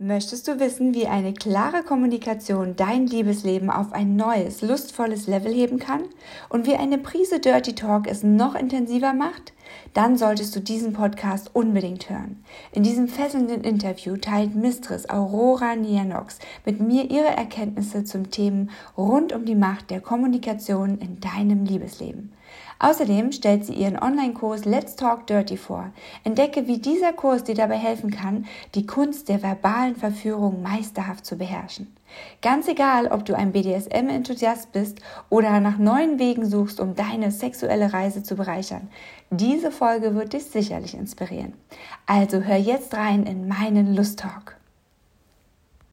Möchtest du wissen, wie eine klare Kommunikation dein Liebesleben auf ein neues, lustvolles Level heben kann und wie eine Prise Dirty Talk es noch intensiver macht? Dann solltest du diesen Podcast unbedingt hören. In diesem fesselnden Interview teilt Mistress Aurora Nianox mit mir ihre Erkenntnisse zum Themen rund um die Macht der Kommunikation in deinem Liebesleben. Außerdem stellt sie ihren Online-Kurs Let's Talk Dirty vor. Entdecke, wie dieser Kurs dir dabei helfen kann, die Kunst der verbalen Verführung meisterhaft zu beherrschen. Ganz egal, ob du ein BDSM-Enthusiast bist oder nach neuen Wegen suchst, um deine sexuelle Reise zu bereichern, diese Folge wird dich sicherlich inspirieren. Also hör jetzt rein in meinen Lust Talk.